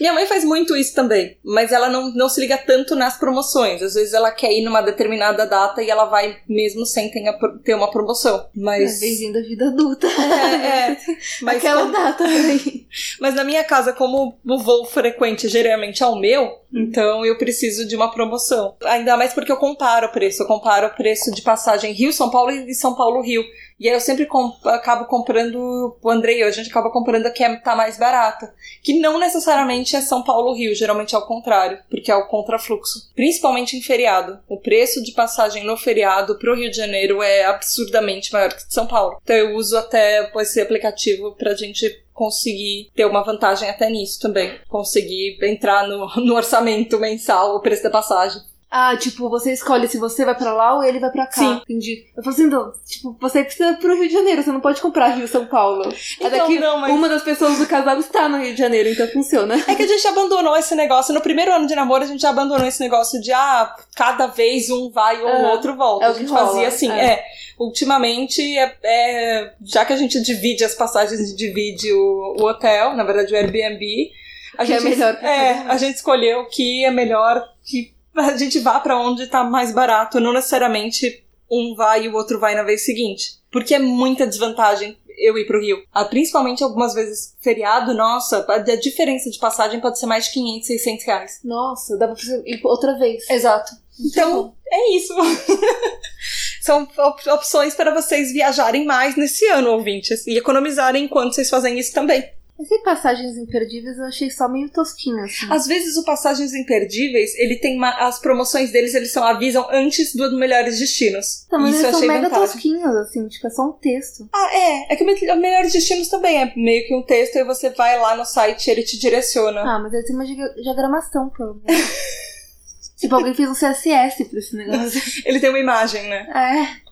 Minha mãe faz muito isso também, mas ela não, não se liga tanto nas promoções. Às vezes ela quer ir numa determinada data e ela vai mesmo sem ter, uma promoção. Mas. É, Bem-vindo à vida adulta. É, é. [LAUGHS] Mas Aquela como- data. [LAUGHS] Mas na minha casa, como o voo frequente geralmente é o meu, então eu preciso de uma promoção. Ainda mais porque eu comparo o preço. Eu comparo o preço de passagem Rio-São Paulo e São Paulo-Rio. E aí eu sempre com- acabo comprando, o Andrei e eu, a gente acaba comprando a que é- tá mais barata. Que não necessariamente é São Paulo-Rio, geralmente é o contrário, porque é o contrafluxo. Principalmente em feriado. O preço de passagem no feriado pro Rio de Janeiro é absurdamente maior que de São Paulo. Então eu uso até esse aplicativo pra gente conseguir ter uma vantagem até nisso também. Conseguir entrar no, no orçamento mensal o preço da passagem. Ah, tipo, você escolhe se você vai pra lá ou ele vai pra cá. Sim. Entendi. Eu falei assim, então, tipo, você precisa ir pro Rio de Janeiro, você não pode comprar Rio São Paulo. Então, Até que não, mas- uma das pessoas do casal está no Rio de Janeiro, então funciona. É que a gente abandonou esse negócio. No primeiro ano de namoro, a gente já abandonou esse negócio de, ah, cada vez um vai ou o Ah, outro volta. é o a gente que rola, fazia assim, é. é. Ultimamente, é, é- já que a gente divide as passagens e divide o, o hotel, na verdade o Airbnb, a Que é gente, melhor é, todo mundo. a gente escolheu que é melhor que a gente vá pra onde tá mais barato, não necessariamente um vai e o outro vai na vez seguinte. Porque é muita desvantagem eu ir pro Rio. Ah, principalmente algumas vezes feriado, nossa, a, a diferença de passagem pode ser mais de 500, 600 reais. Nossa, dá pra ir outra vez. Exato. Então, é isso. [LAUGHS] São op- opções para vocês viajarem mais nesse ano, ouvintes, e economizarem enquanto vocês fazem isso também. Esse passagens imperdíveis eu achei só meio tosquinho, assim. Às vezes o Passagens Imperdíveis, ele tem uma- as promoções deles, eles são avisam antes do Melhores Destinos. Não, mas isso eu eles são achei mega vantagem. tosquinhos, assim, tipo, é só um texto. Ah, é. É que o Me- o Melhores Destinos também é meio que um texto e você vai lá no site e ele te direciona. Ah, mas ele tem uma diagra- diagramação, pelo menos. [LAUGHS] tipo, alguém fez um CSS pra esse negócio. [LAUGHS] Ele tem uma imagem, né? É.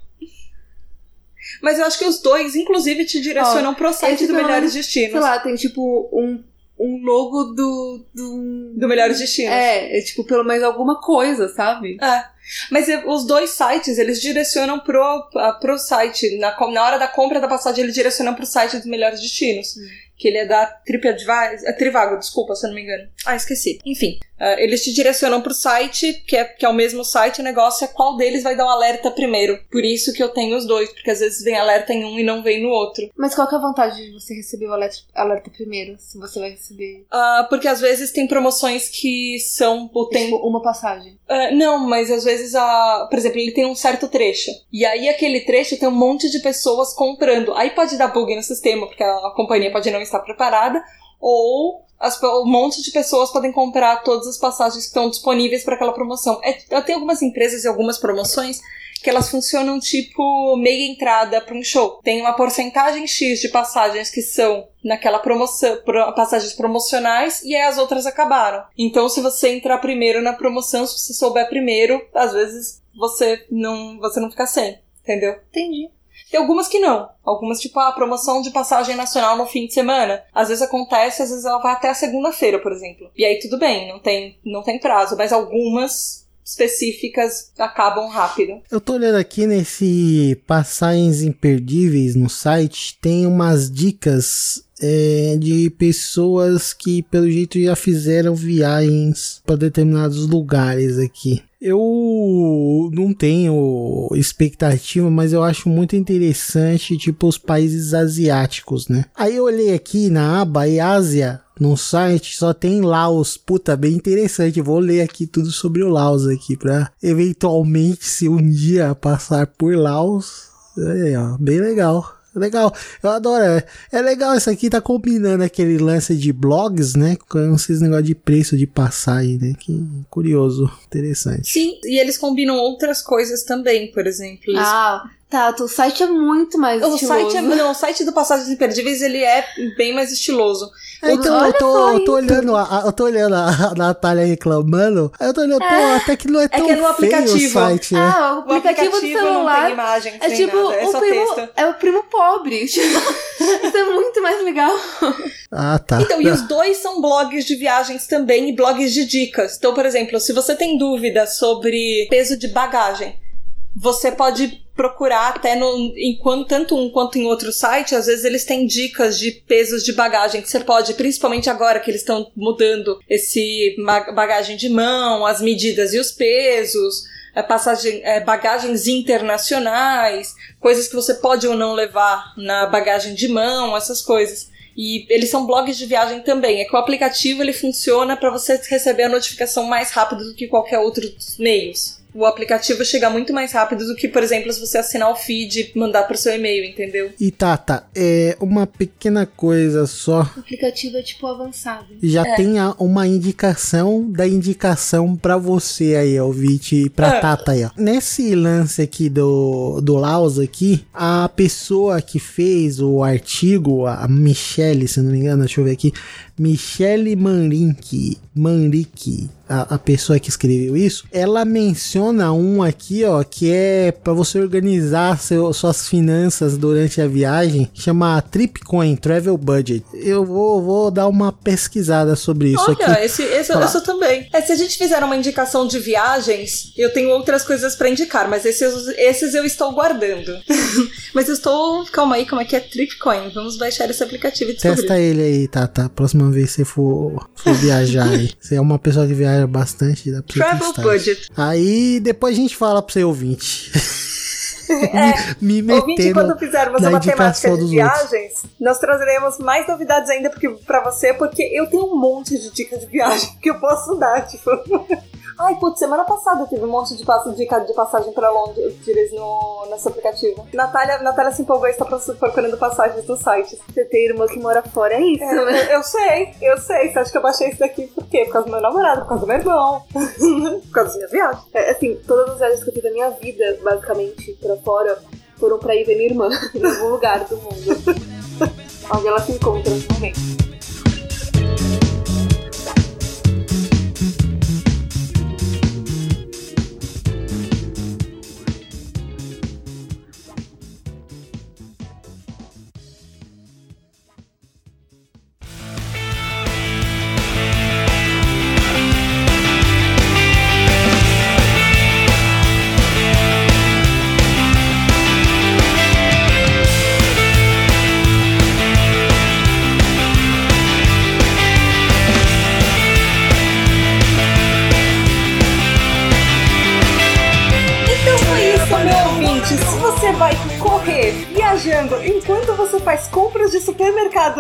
Mas eu acho que os dois, inclusive, te direcionam pro site do Melhores menos, Destinos. Sei lá, tem tipo um, um logo do. do... Do Melhores Destinos. É, é tipo, pelo menos alguma coisa, sabe? É. Mas os dois sites, eles direcionam pro, pro site. Na, na hora da compra da passagem, eles direcionam pro site dos melhores destinos. Que ele é da TripAdvisor. É Trivago, desculpa, se eu não me engano. Ah, esqueci. Enfim, ah, eles te direcionam pro site, que é, que é o mesmo site, o negócio é qual deles vai dar o alerta primeiro. Por isso que eu tenho os dois, porque às vezes vem alerta em um e não vem no outro. Mas qual que é a vantagem de você receber o alerta, alerta primeiro? Se você vai receber Ah, porque às vezes tem promoções que são o tempo. tipo, uma passagem. Ah, não, mas às vezes, a, por exemplo, ele tem um certo trecho. E aí aquele trecho tem um monte de pessoas comprando. Aí pode dar bug no sistema, porque a companhia pode não estar preparada. Ou as um monte de pessoas podem comprar todas as passagens que estão disponíveis para aquela promoção. É, tem algumas empresas e algumas promoções que elas funcionam tipo meia entrada para um show. Tem uma porcentagem X de passagens que são naquela promoção, pro- passagens promocionais e aí as outras acabaram. Então, se você entrar primeiro na promoção, se você souber primeiro, às vezes você não, você não fica sem, entendeu? Entendi. Tem algumas que não. Algumas, tipo, a promoção de passagem nacional no fim de semana. Às vezes acontece, às vezes ela vai até a segunda-feira, por exemplo. E aí tudo bem, não tem, não tem prazo. Mas algumas específicas acabam rápido. Eu tô olhando aqui nesse Passagens Imperdíveis no site, tem umas dicas é, de pessoas que, pelo jeito, já fizeram viagens para determinados lugares aqui. Eu não tenho expectativa, mas eu acho muito interessante, tipo, os países asiáticos, né? Aí eu olhei aqui na aba e Ásia, no site, só tem Laos. Puta, bem interessante. Vou ler aqui tudo sobre o Laos aqui, pra eventualmente, se um dia passar por Laos, é, ó, bem legal. Legal, eu adoro. É, é legal isso aqui, tá combinando aquele lance de blogs, né? Com esses negócios de preço de passagem, né? Que curioso, interessante. Sim, e eles combinam outras coisas também, por exemplo. Eles Ah, tá. O site é muito mais O estiloso. site, é, não, o site do Passagens Imperdíveis ele é bem mais estiloso. É, então Olha eu tô, eu tô olhando, a, eu tô olhando a, Natália reclamando. Aí eu tô olhando, pô, até que não é tão que é no feio aplicativo. o site, né? Ah, o O aplicativo, do não tem celular imagens, é tipo nada, é o primo, texto. é o primo pobre. Tipo, [LAUGHS] Isso é muito mais legal. Ah, tá. Então, e os dois são blogs de viagens também e blogs de dicas. Então, por exemplo, se você tem dúvida sobre peso de bagagem, você pode procurar até no enquanto tanto um quanto em outro site, às vezes eles têm dicas de pesos de bagagem que você pode, principalmente agora que eles estão mudando esse bagagem de mão, as medidas e os pesos, é, passagem, é, bagagens internacionais, coisas que você pode ou não levar na bagagem de mão, essas coisas. E eles são blogs de viagem também. É que o aplicativo ele funciona para você receber a notificação mais rápido do que qualquer outro dos meios. O aplicativo chega muito mais rápido do que, por exemplo, se você assinar o feed e mandar pro seu e-mail, entendeu? E Tata, é uma pequena coisa só. O aplicativo é tipo avançado. Já tem a- uma indicação da indicação pra você aí, ouvinte, e pra É. Tata aí, ó. Nesse lance aqui do, do Laos aqui, a pessoa que fez o artigo, a Michelle, se não me engano, deixa eu ver aqui, Michelle Manrique, Manrique, a, a pessoa que escreveu isso, ela menciona um aqui, ó, que é pra você organizar seu- suas finanças durante a viagem, chama Tripcoin Travel Budget. Eu vou, vou dar uma pesquisada sobre isso Olha, aqui. esse, esse, esse eu também. É, se a gente fizer uma indicação de viagens, eu tenho outras coisas pra indicar, mas esses, esses eu estou guardando. [LAUGHS] mas eu estou. Calma aí, como é que é Tripcoin? Vamos baixar esse aplicativo e descobrir. Testa ele aí, tá, tá. Próxima vez que você for, for viajar aí. [LAUGHS] Você é uma pessoa que viaja bastante, dá pra Travel. Budget. Aí depois a gente fala pro seu ouvinte. [LAUGHS] Me É, Ouvinte, metendo quando fizermos na uma indicação temática de viagens, nós trazeremos mais novidades ainda pra você, porque eu tenho um monte de dicas de viagem que eu posso dar, tipo. [LAUGHS] Ai, putz, semana passada teve um monte de passo, dica de passagem pra Londres no, nesse aplicativo. Natália, Natália se empolgou e está procurando passagens no site. Você tem irmã que mora fora, é isso, É, né? eu, eu sei, eu sei. Você acha que eu baixei isso daqui por quê? Por causa do meu namorado, por causa do meu irmão, [LAUGHS] por causa das minhas viagens. É, assim, todas as viagens que eu fiz da minha vida, basicamente, pra fora, foram pra ir ver minha irmã, [LAUGHS] em algum lugar do mundo. [LAUGHS] onde ela se encontra no momento.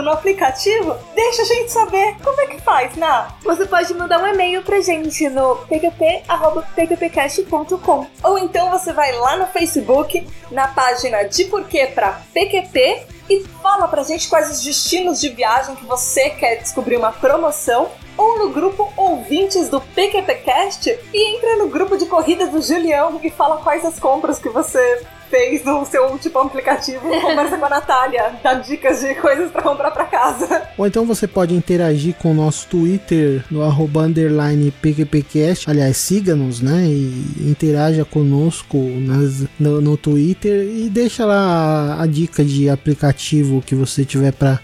No aplicativo? Deixa a gente saber como é que faz, Na. Você pode mandar um e-mail pra gente no pqp.pqpcast.com. Ou então você vai lá no Facebook, na página de porquê pra PQP e fala pra gente quais os destinos de viagem que você quer descobrir uma promoção ou no grupo Ouvintes do PQPcast e entra no grupo de corrida do Julião e fala quais as compras que você fez no seu último aplicativo, [LAUGHS] conversa com a Natália, dá dicas de coisas pra comprar pra casa. Ou então você pode interagir com o nosso Twitter no arroba underline PQPcast. Aliás, siga-nos, né? E interaja conosco nas- no, no Twitter e deixa lá a, a dica de aplicativo que você tiver pra,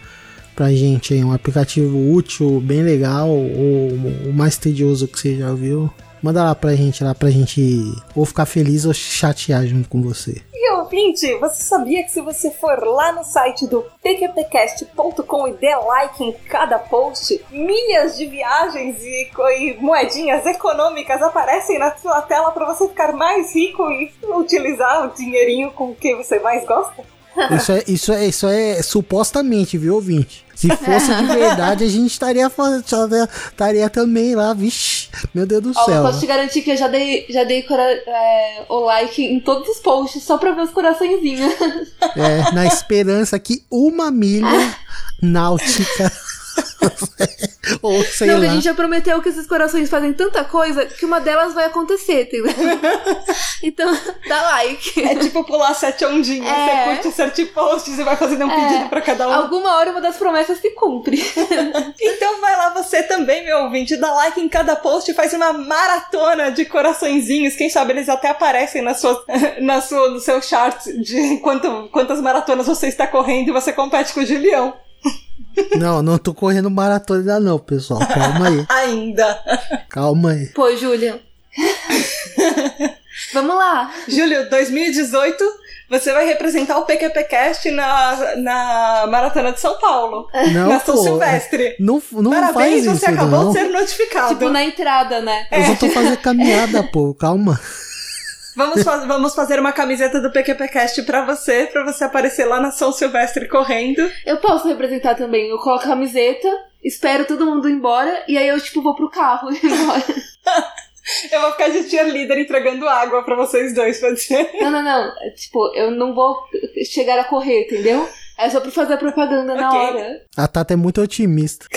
pra gente aí. Um aplicativo útil, bem legal, ou o mais tedioso que você já viu. Manda lá pra gente, lá pra gente ou ficar feliz ou chatear junto com você. E ouvinte, você sabia que se você for lá no site do pqpcast.com e der like em cada post, milhas de viagens e, e moedinhas econômicas aparecem na sua tela para você ficar mais rico e utilizar o dinheirinho com quem você mais gosta? Isso é, isso é, isso é supostamente, viu, ouvinte? Se fosse de verdade, a gente estaria, estaria, também lá, vixi, meu Deus do Ó, céu. eu posso te garantir que eu já dei, já dei é, o like em todos os posts só pra ver os coraçõezinhos. É, na esperança que uma milha [LAUGHS] náutica, [LAUGHS] [LAUGHS] ou sei Não, lá, a gente já prometeu que esses corações fazem tanta coisa que uma delas vai acontecer, entendeu? [LAUGHS] então, dá like. É tipo pular sete ondinhas, É. você curte sete posts e vai fazendo um pedido para cada um. Alguma hora uma das promessas se cumpre. [LAUGHS] Então vai lá você também, meu ouvinte, dá like em cada post e faz uma maratona de coraçõezinhos. Quem sabe eles até aparecem na sua, na sua, no seu chart de quanto, quantas maratonas você está correndo e você compete com o Julião. Não, não tô correndo maratona ainda não, pessoal, calma aí, [LAUGHS] Ainda. calma aí. Pô, Júlia. [LAUGHS] Vamos lá. Júlio, 2018, você vai representar o PQPcast na, na Maratona de São Paulo. Não, na São pô, Silvestre. não, não Parabéns, faz você isso acabou não. de ser notificado. Tipo, na entrada, né? Eu só tô fazendo caminhada, pô, calma. [LAUGHS] Vamos, faz- vamos fazer uma camiseta do PQPcast pra você, pra você aparecer lá na São Silvestre correndo. Eu posso representar também. Eu coloco a camiseta, espero todo mundo ir embora, e aí eu, tipo, vou pro carro [LAUGHS] e ir embora. [LAUGHS] Eu vou ficar de cheerleader entregando água pra vocês dois, pode ser? Não, não, não. É, Tipo, eu não vou chegar a correr, entendeu? É só pra fazer propaganda na Ok. hora. A Tata é muito otimista. [LAUGHS]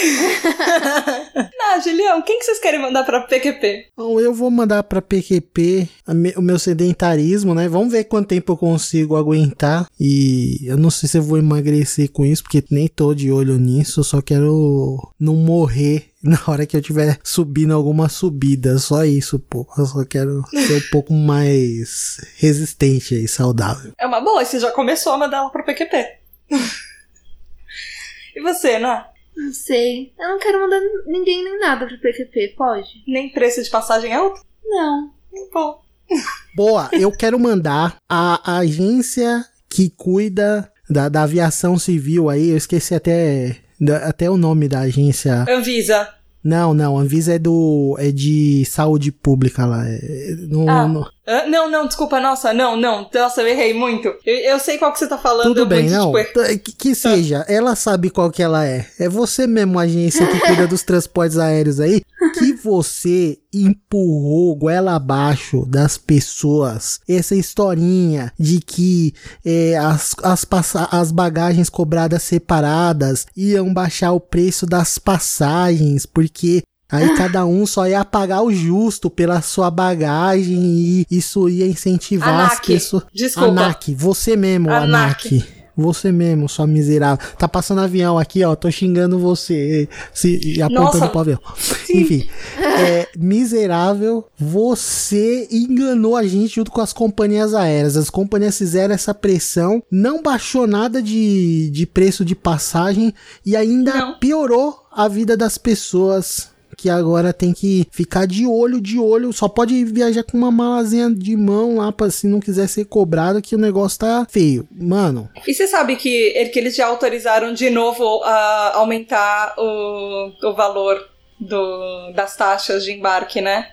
Ah, Julião, quem que vocês querem mandar pra PQP? Bom, eu vou mandar pra PQP o meu sedentarismo, né? Vamos ver quanto tempo eu consigo aguentar. E eu não sei se eu vou emagrecer com isso, porque nem tô de olho nisso. Eu só quero não morrer [LAUGHS] na hora que eu estiver subindo alguma subida. Só isso, pô. Eu só quero ser um pouco mais resistente aí, saudável. É uma boa, você já começou a mandar ela pra PQP. [LAUGHS] e você, Ná? Não sei. Eu não quero mandar ninguém nem nada pro PQP, pode? Nem preço de passagem alto? Não. Bom. [LAUGHS] Boa, eu quero mandar a agência que cuida da, da aviação civil aí. Eu esqueci até, da- até o nome da agência. Anvisa. Não, não, a Anvisa é do é de saúde pública lá. É, no- Ah. no- Ah, não, não, desculpa, nossa, não, não. Nossa, eu errei muito. Eu, eu sei qual que você tá falando. tudo bem, não. tipo, T- Que, que seja, ela sabe qual que ela é. É você mesmo, agência que cuida dos transportes aéreos aí, que você empurrou goela abaixo das pessoas essa historinha de que é, as, as, as bagagens cobradas separadas iam baixar o preço das passagens, porque Aí cada um só ia pagar o justo pela sua bagagem e isso ia incentivar as pessoas. Desculpa. ANAC, você mesmo, ANAC. ANAC. Você mesmo, sua miserável. Tá passando avião aqui, ó. Tô xingando você. Se, e apontando Nossa. pro avião. [LAUGHS] Enfim. é, miserável, você enganou a gente junto com as companhias aéreas. As companhias fizeram essa pressão, não baixou nada de, de preço de passagem e ainda Não. piorou a vida das pessoas que agora tem que ficar de olho, de olho, só pode viajar com uma malazinha de mão lá pra se não quiser ser cobrado que o negócio tá feio. Mano, E você sabe que, que eles já autorizaram de novo a aumentar o, o valor do, das taxas de embarque, né?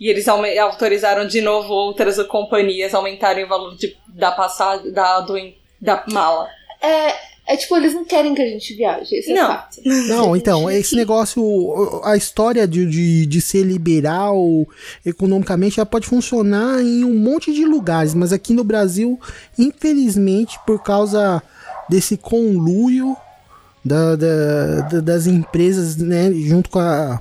E eles autorizaram de novo outras companhias a aumentarem o valor de, da passagem da, do, da mala. É, é tipo, eles não querem que a gente viaje. Esse Não. é fato. [LAUGHS] Não, então, esse negócio, a história de, de, de ser liberal economicamente, ela pode funcionar em um monte de lugares, mas aqui no Brasil, infelizmente, por causa desse conluio da, da- da- das empresas, né, junto com a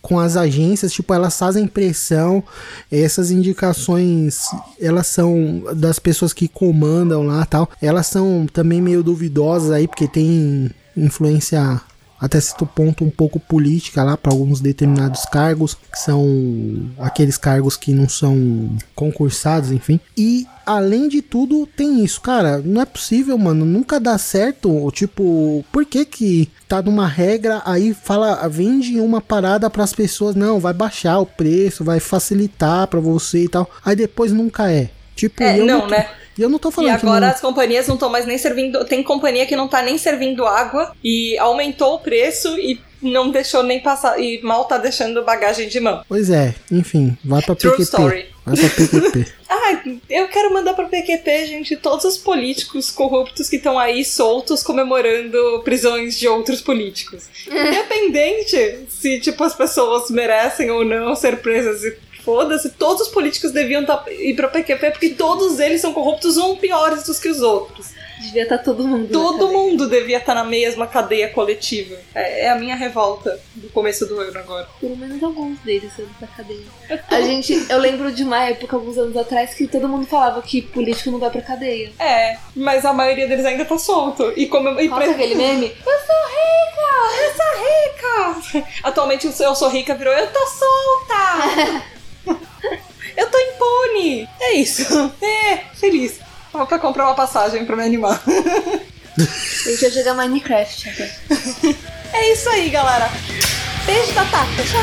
com as agências, tipo, elas fazem pressão, essas indicações, elas são das pessoas que comandam lá tal, elas são também meio duvidosas aí, porque tem influência até certo ponto um pouco política lá para alguns determinados cargos, que são aqueles cargos que não são concursados, enfim. E além de tudo, tem isso, cara, não é possível, mano, nunca dá certo, tipo, por que que tá numa regra aí fala, vende uma parada para as pessoas, não, vai baixar o preço, vai facilitar para você e tal. Aí depois nunca é. Tipo, É, eu não, tô- né? E eu não tô E falando que agora não- as companhias não estão mais nem servindo. Tem companhia que não tá nem servindo água e aumentou o preço e não deixou nem passar. E mal tá deixando bagagem de mão. Pois é, enfim, vai pra True PQP. story. Vai pra PQP. [LAUGHS] Ai, eu quero mandar pra PQP, gente, todos os políticos corruptos que estão aí soltos comemorando prisões de outros políticos. [LAUGHS] Independente se, tipo, as pessoas merecem ou não ser presas e foda-se, todos os políticos deviam tá, ir pra PQP porque todos eles são corruptos ou piores dos que os outros. Devia estar todo mundo. Todo mundo devia estar na mesma cadeia coletiva. É, é a minha revolta do começo do ano agora. Pelo menos alguns deles saindo da cadeia. A gente, eu lembro de uma época, alguns anos atrás, que todo mundo falava que político não vai pra cadeia. É, mas a maioria deles ainda tá solto. E como e Qual que é aquele meme? [LAUGHS] Eu sou rica! Eu sou rica! Atualmente o Eu Sou Rica virou Eu tô solta! [LAUGHS] eu tô impune! É isso. É, feliz. Vou pra comprar uma passagem pra me animar. Gente vai jogar Minecraft até. É isso aí, galera. Beijo da Tata. Tchau!